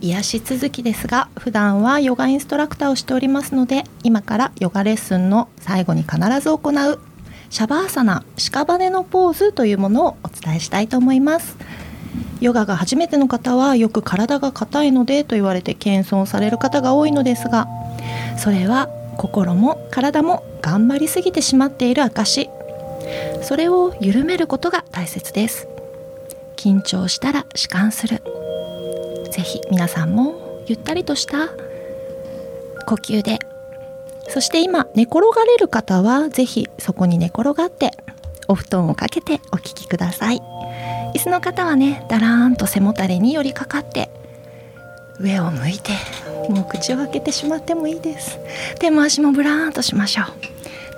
癒し続きですが普段はヨガインストラクターをしておりますので今からヨガレッスンの最後に必ず行うシャバーサナ屍のポーズというものをお伝えしたいと思います。ヨガが初めての方はよく体が硬いのでと言われて謙遜される方が多いのですがそれは心も体も頑張りすぎてしまっている証それを緩めることが大切です。緊張したら弛緩する。ぜひ皆さんもゆったりとした呼吸でそして今寝転がれる方はぜひそこに寝転がってお布団をかけてお聴きください。椅子の方はねだらーんと背もたれに寄りかかって上を向いてもう口を開けてしまってもいいです。手も足もブラーンとしましょう。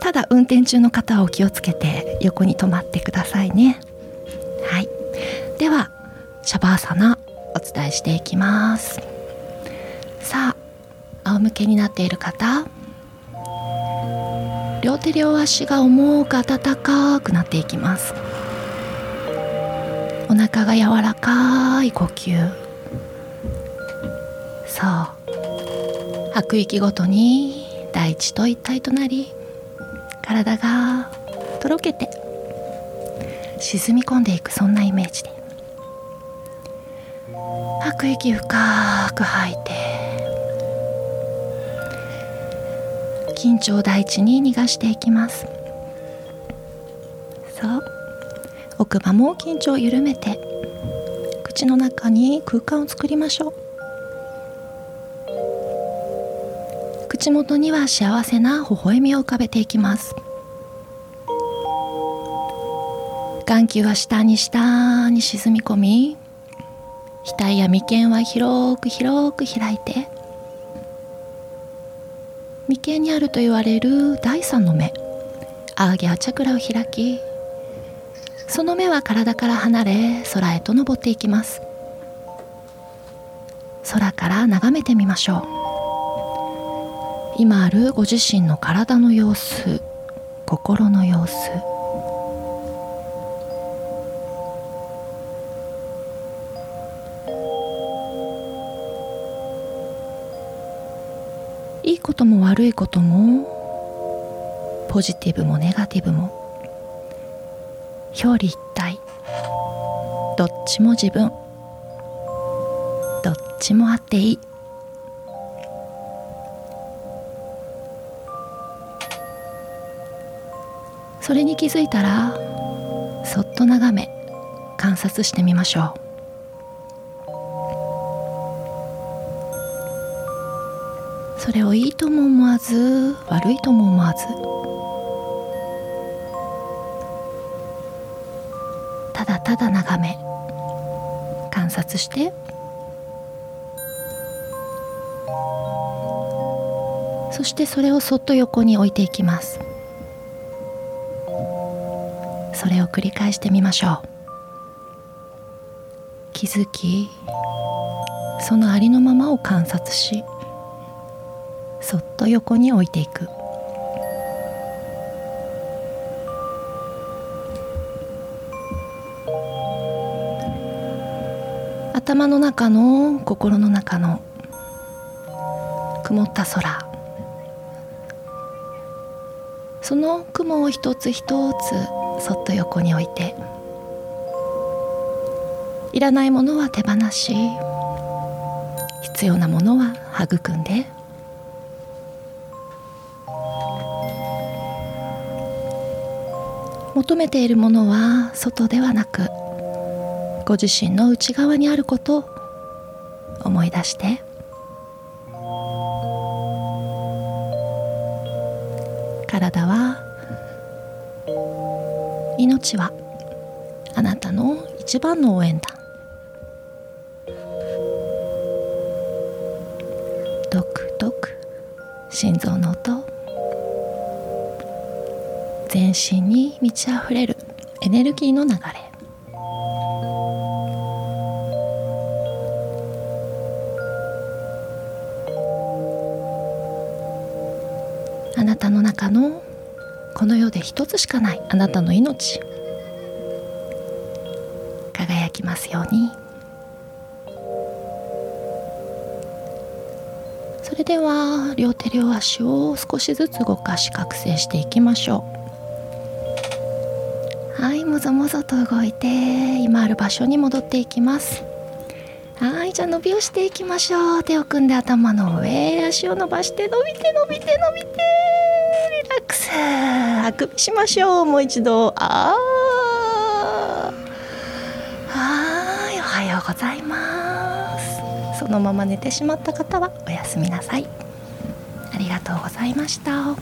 ただ運転中の方はお気をつけて横に止まってくださいね。はい。ではシャバーサナ。お伝えしていきます。さあ仰向けになっている方。両手両足が重く温かくなっていきます。お腹が柔らかい呼吸。さあ吐く息ごとに大地と一体となり体がとろけて沈み込んでいくそんなイメージで。吐く息深く吐いて緊張大地に逃がしていきます。そう。奥歯も緊張を緩めて口の中に空間を作りましょう。口元には幸せな微笑みを浮かべていきます。眼球は下に下に沈み込み額や眉間は広く広く開いて眉間にあると言われる第三の目アーギャーチャクラを開きその目は体から離れ空へと登っていきます。空から眺めてみましょう。今あるご自身の体の様子心の様子。いいことも悪いこともポジティブもネガティブも表裏一体どっちも自分どっちもあっていい。それに気づいたらそっと眺め観察してみましょう。それをいいとも思わず悪いとも思わず。ただただ眺め観察して。そしてそれをそっと横に置いていきます。それを繰り返してみましょう。気づきそのありのままを観察しそっと横に置いていく。頭の中の心の中の曇った空。その雲を一つ一つそっと横に置いて。いらないものは手放し。必要なものは育んで。求めているものは外ではなくご自身の内側にあることを思い出して。体は命はあなたの一番の応援団。ドクドク心臓の音。全身に満ち溢れるエネルギーの流れ。あなたの中のこの世で一つしかないあなたの命。輝きますように。それでは両手両足を少しずつ動かし覚醒していきましょう。ぞもぞと動いて今ある場所に戻っていきます。はいじゃあ伸びをしていきましょう。手を組んで頭の上足を伸ばして伸びて伸びて伸びて。リラックス。あくびしましょうもう一度。あー。はいおはようございます。そのまま寝てしまった方はおやすみなさい。ありがとうございました。